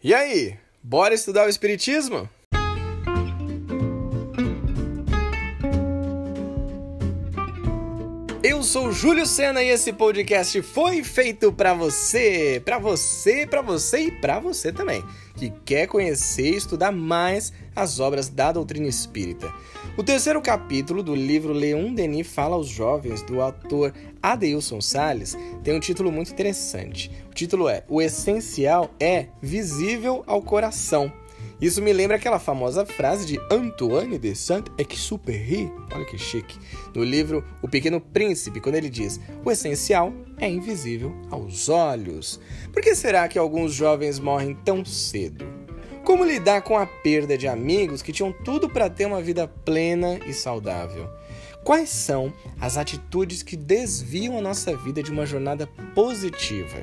E aí, bora estudar o Espiritismo? Eu sou Júlio Sena e esse podcast foi feito para você, para você, para você e para você também, que quer conhecer e estudar mais as obras da doutrina espírita. O terceiro capítulo do livro Leon Denis fala aos jovens do autor Adeilson Salles tem um título muito interessante. O título é O essencial é visível ao coração. Isso me lembra aquela famosa frase de Antoine de Saint-Exupéry, olha que chique, no livro O Pequeno Príncipe, quando ele diz: "O essencial é invisível aos olhos". Por que será que alguns jovens morrem tão cedo? Como lidar com a perda de amigos que tinham tudo para ter uma vida plena e saudável? Quais são as atitudes que desviam a nossa vida de uma jornada positiva?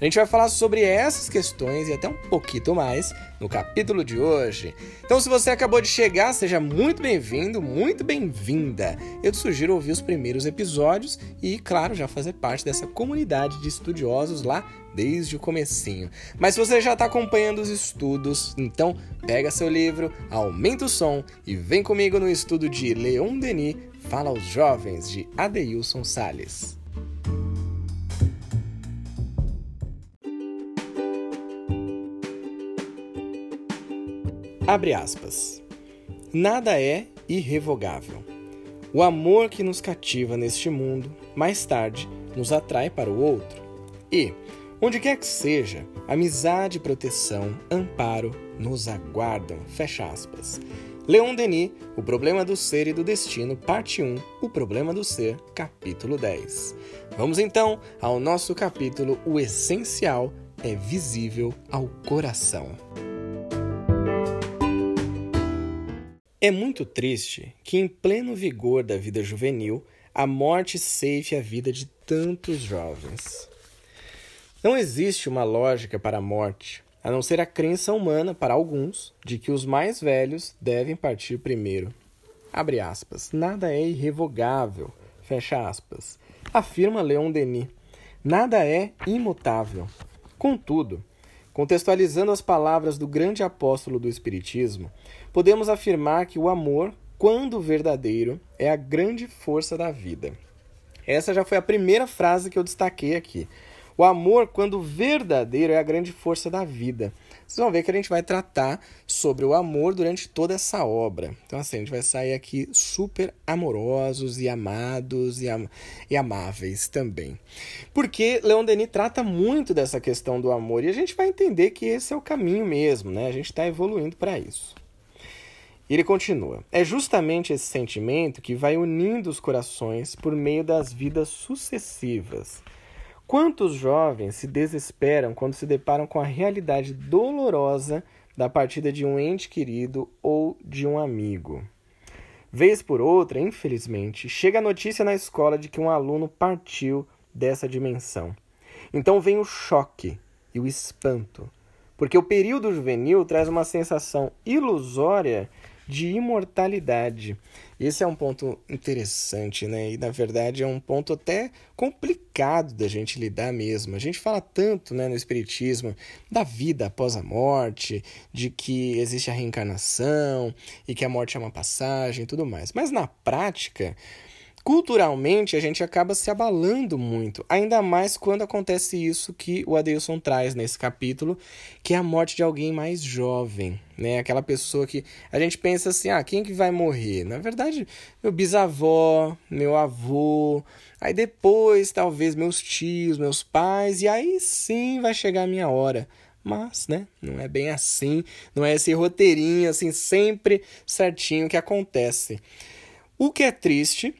A gente vai falar sobre essas questões e até um pouquinho mais no capítulo de hoje. Então, se você acabou de chegar, seja muito bem-vindo, muito bem-vinda. Eu te sugiro ouvir os primeiros episódios e, claro, já fazer parte dessa comunidade de estudiosos lá desde o comecinho. Mas se você já está acompanhando os estudos, então pega seu livro, aumenta o som e vem comigo no estudo de Leon Denis, Fala aos Jovens, de Adeilson Sales. Abre aspas. Nada é irrevogável. O amor que nos cativa neste mundo, mais tarde, nos atrai para o outro. E, onde quer que seja, amizade, proteção, amparo nos aguardam. Fecha aspas. Leon Denis, O Problema do Ser e do Destino, parte 1, O Problema do Ser, capítulo 10. Vamos então ao nosso capítulo O Essencial é Visível ao Coração. É muito triste que, em pleno vigor da vida juvenil, a morte ceife a vida de tantos jovens. Não existe uma lógica para a morte, a não ser a crença humana, para alguns, de que os mais velhos devem partir primeiro. Abre aspas. Nada é irrevogável. Fecha aspas. Afirma Leon Denis. Nada é imutável. Contudo, Contextualizando as palavras do grande apóstolo do Espiritismo, podemos afirmar que o amor, quando verdadeiro, é a grande força da vida. Essa já foi a primeira frase que eu destaquei aqui. O amor, quando verdadeiro, é a grande força da vida. Vocês vão ver que a gente vai tratar sobre o amor durante toda essa obra. Então, assim, a gente vai sair aqui super amorosos e amados e, am e amáveis também. Porque Leon Denis trata muito dessa questão do amor e a gente vai entender que esse é o caminho mesmo, né? A gente está evoluindo para isso. E ele continua: É justamente esse sentimento que vai unindo os corações por meio das vidas sucessivas Quantos jovens se desesperam quando se deparam com a realidade dolorosa da partida de um ente querido ou de um amigo? Vez por outra, infelizmente, chega a notícia na escola de que um aluno partiu dessa dimensão. Então vem o choque e o espanto, porque o período juvenil traz uma sensação ilusória de imortalidade. Esse é um ponto interessante, né? E na verdade é um ponto até complicado da gente lidar mesmo. A gente fala tanto, né, no espiritismo da vida após a morte, de que existe a reencarnação e que a morte é uma passagem e tudo mais. Mas na prática, culturalmente a gente acaba se abalando muito, ainda mais quando acontece isso que o Adeilson traz nesse capítulo, que é a morte de alguém mais jovem, né? Aquela pessoa que a gente pensa assim, ah, quem que vai morrer? Na verdade, meu bisavó, meu avô, aí depois talvez meus tios, meus pais, e aí sim vai chegar a minha hora. Mas, né, não é bem assim, não é esse roteirinho assim sempre certinho que acontece. O que é triste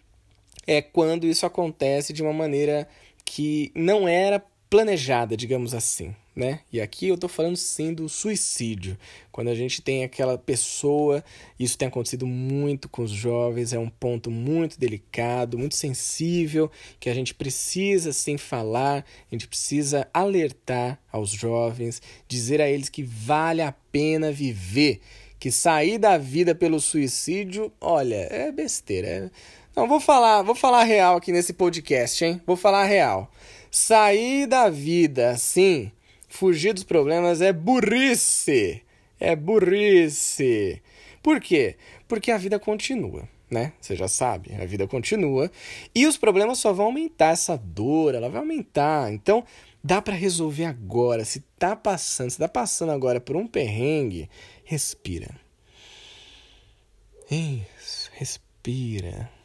é quando isso acontece de uma maneira que não era planejada, digamos assim, né? E aqui eu estou falando sim do suicídio. Quando a gente tem aquela pessoa, isso tem acontecido muito com os jovens, é um ponto muito delicado, muito sensível, que a gente precisa sim falar, a gente precisa alertar aos jovens, dizer a eles que vale a pena viver, que sair da vida pelo suicídio, olha, é besteira, é então vou falar, vou falar real aqui nesse podcast, hein? Vou falar real. Sair da vida assim, fugir dos problemas é burrice. É burrice. Por quê? Porque a vida continua, né? Você já sabe, a vida continua e os problemas só vão aumentar essa dor, ela vai aumentar. Então, dá para resolver agora. Se tá passando, se tá passando agora por um perrengue, respira. Isso, respira.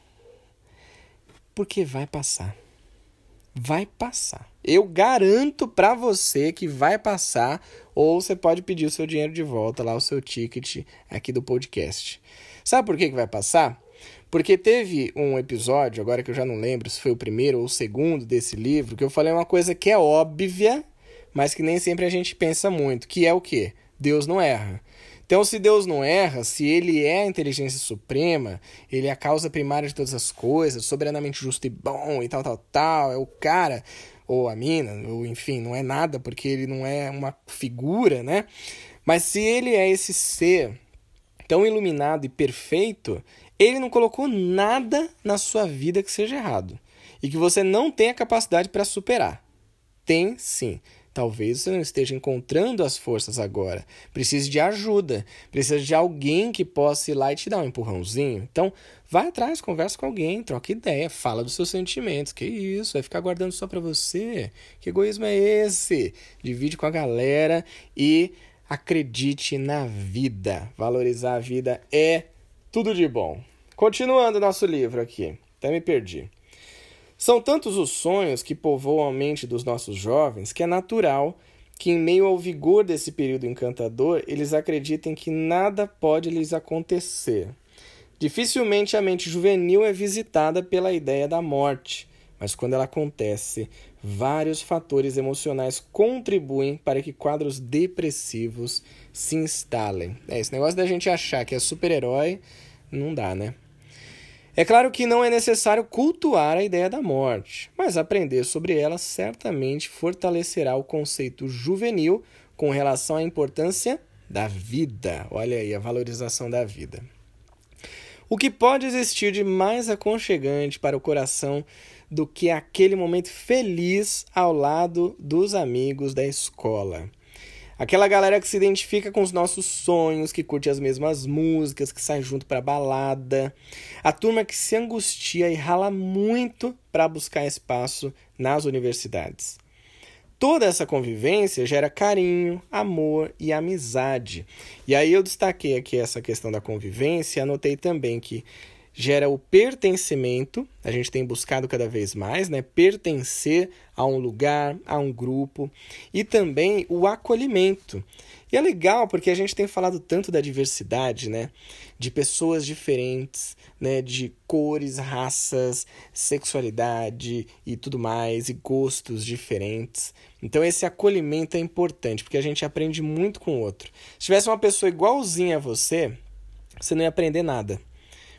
Porque vai passar. Vai passar. Eu garanto para você que vai passar, ou você pode pedir o seu dinheiro de volta lá, o seu ticket aqui do podcast. Sabe por que, que vai passar? Porque teve um episódio, agora que eu já não lembro se foi o primeiro ou o segundo desse livro, que eu falei uma coisa que é óbvia, mas que nem sempre a gente pensa muito, que é o quê? Deus não erra. Então, se Deus não erra, se ele é a inteligência suprema, ele é a causa primária de todas as coisas, soberanamente justo e bom e tal, tal, tal, é o cara, ou a mina, ou enfim, não é nada porque ele não é uma figura, né? Mas se ele é esse ser tão iluminado e perfeito, ele não colocou nada na sua vida que seja errado e que você não tenha capacidade para superar. Tem sim. Talvez você não esteja encontrando as forças agora. Precise de ajuda. Precisa de alguém que possa ir lá e te dar um empurrãozinho. Então, vai atrás, conversa com alguém, troca ideia, fala dos seus sentimentos. Que isso? Vai ficar guardando só para você? Que egoísmo é esse? Divide com a galera e acredite na vida. Valorizar a vida é tudo de bom. Continuando nosso livro aqui. Até me perdi. São tantos os sonhos que povoam a mente dos nossos jovens que é natural que, em meio ao vigor desse período encantador, eles acreditem que nada pode lhes acontecer. Dificilmente a mente juvenil é visitada pela ideia da morte, mas quando ela acontece, vários fatores emocionais contribuem para que quadros depressivos se instalem. É, esse negócio da gente achar que é super-herói não dá, né? É claro que não é necessário cultuar a ideia da morte, mas aprender sobre ela certamente fortalecerá o conceito juvenil com relação à importância da vida. Olha aí a valorização da vida. O que pode existir de mais aconchegante para o coração do que aquele momento feliz ao lado dos amigos da escola? Aquela galera que se identifica com os nossos sonhos, que curte as mesmas músicas, que sai junto pra balada. A turma que se angustia e rala muito para buscar espaço nas universidades. Toda essa convivência gera carinho, amor e amizade. E aí eu destaquei aqui essa questão da convivência anotei também que gera o pertencimento, a gente tem buscado cada vez mais, né, pertencer a um lugar, a um grupo, e também o acolhimento. E é legal porque a gente tem falado tanto da diversidade, né, de pessoas diferentes, né, de cores, raças, sexualidade e tudo mais, e gostos diferentes. Então esse acolhimento é importante, porque a gente aprende muito com o outro. Se tivesse uma pessoa igualzinha a você, você não ia aprender nada.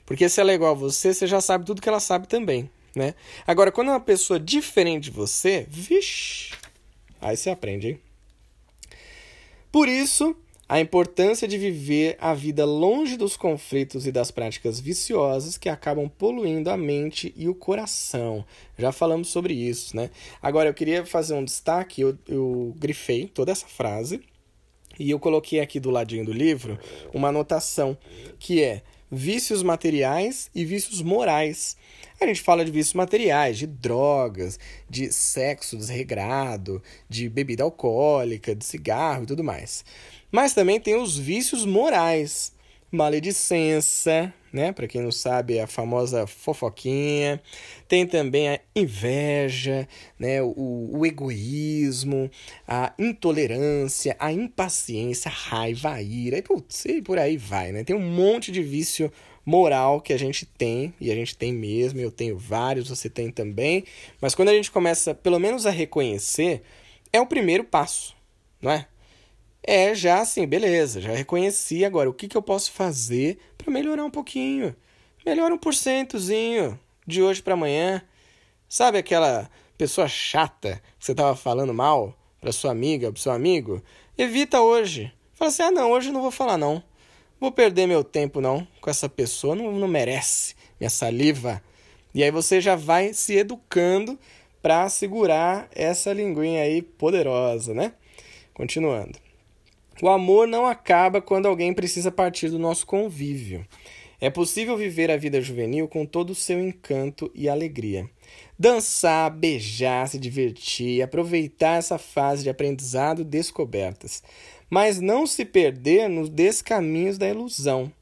Porque se ela é igual a você, você já sabe tudo que ela sabe também, né? Agora, quando é uma pessoa diferente de você, vixe, aí você aprende, hein? Por isso, a importância de viver a vida longe dos conflitos e das práticas viciosas que acabam poluindo a mente e o coração. Já falamos sobre isso, né? Agora, eu queria fazer um destaque, eu, eu grifei toda essa frase e eu coloquei aqui do ladinho do livro uma anotação que é vícios materiais e vícios morais. A gente fala de vícios materiais, de drogas, de sexo desregrado, de bebida alcoólica, de cigarro e tudo mais. Mas também tem os vícios morais, maledicência, né? Para quem não sabe, é a famosa fofoquinha. Tem também a inveja, né? O, o, egoísmo, a intolerância, a impaciência, a raiva, a ira, e, putz, e por aí vai, né? Tem um monte de vício moral que a gente tem, e a gente tem mesmo, eu tenho vários, você tem também, mas quando a gente começa, pelo menos, a reconhecer, é o primeiro passo, não é? É já assim, beleza, já reconheci agora o que, que eu posso fazer para melhorar um pouquinho. Melhora um porcentozinho de hoje para amanhã. Sabe aquela pessoa chata que você estava falando mal para sua amiga, para seu amigo? Evita hoje. Fala assim: ah, não, hoje não vou falar não. Vou perder meu tempo não com essa pessoa, não, não merece minha saliva. E aí você já vai se educando para segurar essa linguinha aí poderosa, né? Continuando. O amor não acaba quando alguém precisa partir do nosso convívio. É possível viver a vida juvenil com todo o seu encanto e alegria. Dançar, beijar, se divertir, aproveitar essa fase de aprendizado e descobertas. Mas não se perder nos descaminhos da ilusão.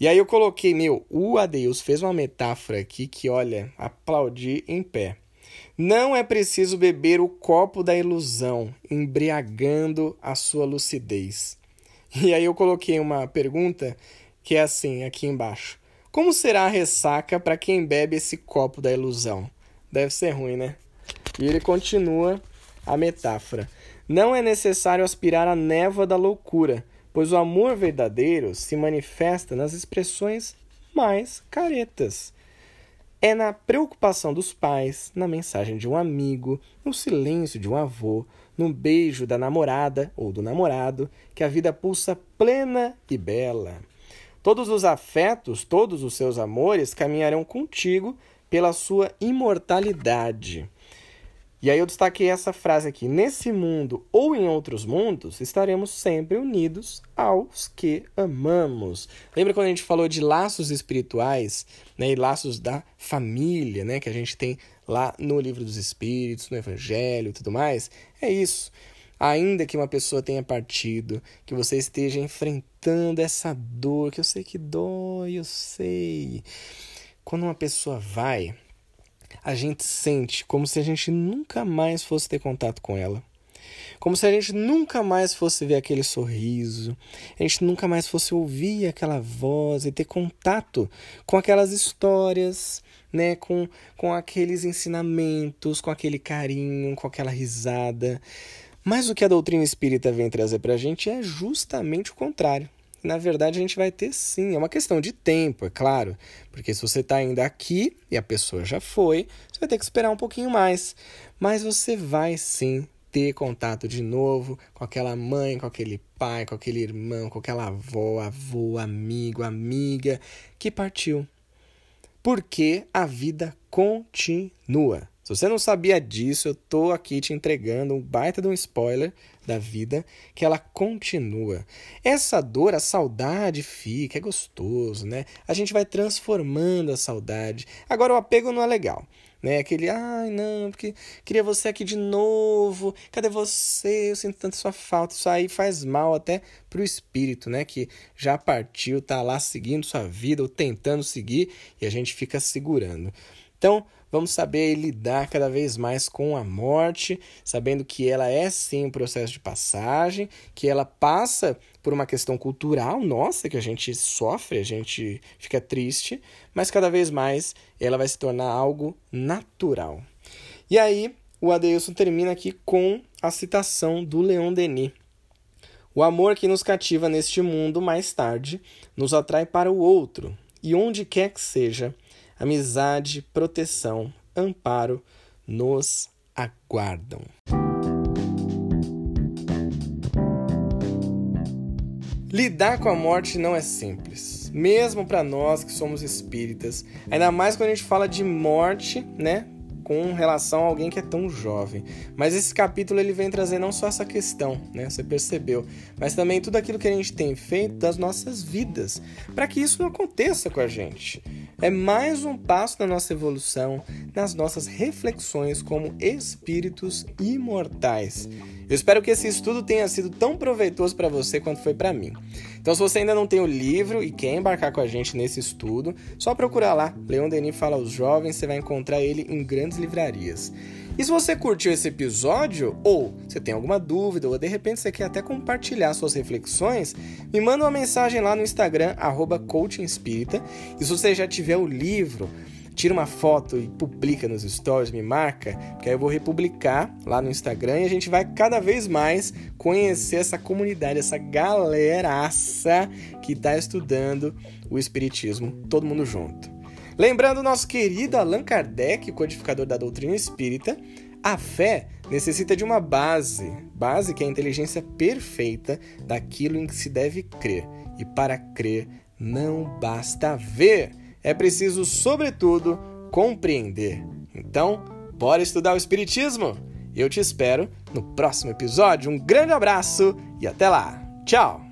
E aí eu coloquei, meu, o Adeus fez uma metáfora aqui que, olha, aplaudi em pé. Não é preciso beber o copo da ilusão, embriagando a sua lucidez. E aí eu coloquei uma pergunta que é assim, aqui embaixo. Como será a ressaca para quem bebe esse copo da ilusão? Deve ser ruim, né? E ele continua a metáfora. Não é necessário aspirar a névoa da loucura, pois o amor verdadeiro se manifesta nas expressões mais caretas. É na preocupação dos pais, na mensagem de um amigo, no silêncio de um avô, no beijo da namorada ou do namorado, que a vida pulsa plena e bela. Todos os afetos, todos os seus amores caminharão contigo pela sua imortalidade. E aí eu destaquei essa frase aqui: nesse mundo ou em outros mundos, estaremos sempre unidos aos que amamos. Lembra quando a gente falou de laços espirituais, né, e laços da família, né, que a gente tem lá no livro dos espíritos, no evangelho e tudo mais? É isso. Ainda que uma pessoa tenha partido, que você esteja enfrentando essa dor, que eu sei que dói, eu sei. Quando uma pessoa vai, a gente sente como se a gente nunca mais fosse ter contato com ela. Como se a gente nunca mais fosse ver aquele sorriso, a gente nunca mais fosse ouvir aquela voz e ter contato com aquelas histórias, né, com, com aqueles ensinamentos, com aquele carinho, com aquela risada. Mas o que a doutrina espírita vem trazer para a gente é justamente o contrário na verdade a gente vai ter sim. É uma questão de tempo, é claro. Porque se você está ainda aqui e a pessoa já foi, você vai ter que esperar um pouquinho mais. Mas você vai sim ter contato de novo com aquela mãe, com aquele pai, com aquele irmão, com aquela avó, avô, amigo, amiga que partiu. Porque a vida continua. Se você não sabia disso, eu tô aqui te entregando um baita de um spoiler da vida que ela continua. Essa dor, a saudade fica, é gostoso, né? A gente vai transformando a saudade. Agora o apego não é legal, né? Aquele, ai, não, porque queria você aqui de novo. Cadê você? Eu sinto tanto sua falta. Isso aí faz mal até pro espírito, né? Que já partiu, tá lá seguindo sua vida ou tentando seguir e a gente fica segurando. Então, vamos saber lidar cada vez mais com a morte, sabendo que ela é sim um processo de passagem, que ela passa por uma questão cultural nossa, que a gente sofre, a gente fica triste, mas cada vez mais ela vai se tornar algo natural. E aí, o Adeilson termina aqui com a citação do Leon Denis. O amor que nos cativa neste mundo mais tarde nos atrai para o outro, e onde quer que seja, amizade, proteção, amparo nos aguardam. Lidar com a morte não é simples, mesmo para nós que somos espíritas, ainda mais quando a gente fala de morte, né? com relação a alguém que é tão jovem. Mas esse capítulo ele vem trazer não só essa questão, né? Você percebeu, mas também tudo aquilo que a gente tem feito das nossas vidas, para que isso não aconteça com a gente. É mais um passo na nossa evolução, nas nossas reflexões como espíritos imortais. Eu espero que esse estudo tenha sido tão proveitoso para você quanto foi para mim. Então, se você ainda não tem o livro e quer embarcar com a gente nesse estudo, só procurar lá. Leon Denis fala aos jovens, você vai encontrar ele em grandes livrarias. E se você curtiu esse episódio, ou você tem alguma dúvida, ou de repente você quer até compartilhar suas reflexões, me manda uma mensagem lá no Instagram, arroba. E se você já tiver o livro, tira uma foto e publica nos stories, me marca, que aí eu vou republicar lá no Instagram e a gente vai cada vez mais conhecer essa comunidade, essa galeraça que está estudando o Espiritismo, todo mundo junto. Lembrando nosso querido Allan Kardec, codificador da doutrina espírita, a fé necessita de uma base, base que é a inteligência perfeita daquilo em que se deve crer. E para crer não basta ver, é preciso, sobretudo, compreender. Então, bora estudar o Espiritismo? Eu te espero no próximo episódio. Um grande abraço e até lá. Tchau!